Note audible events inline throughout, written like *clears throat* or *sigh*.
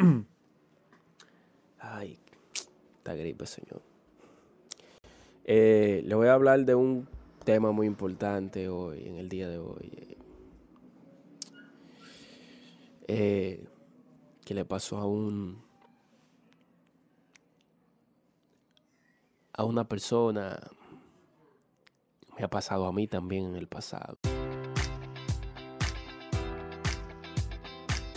*clears throat* Ay, esta gripe, señor. Eh, le voy a hablar de un tema muy importante hoy, en el día de hoy. Eh, que le pasó a un a una persona me ha pasado a mí también en el pasado.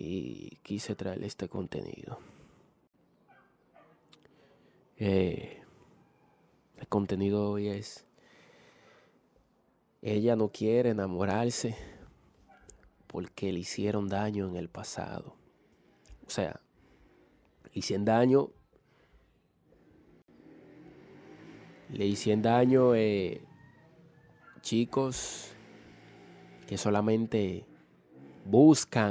Y quise traerle este contenido. Eh, el contenido hoy es, ella no quiere enamorarse porque le hicieron daño en el pasado. O sea, hicieron daño, le hicieron daño eh, chicos que solamente buscan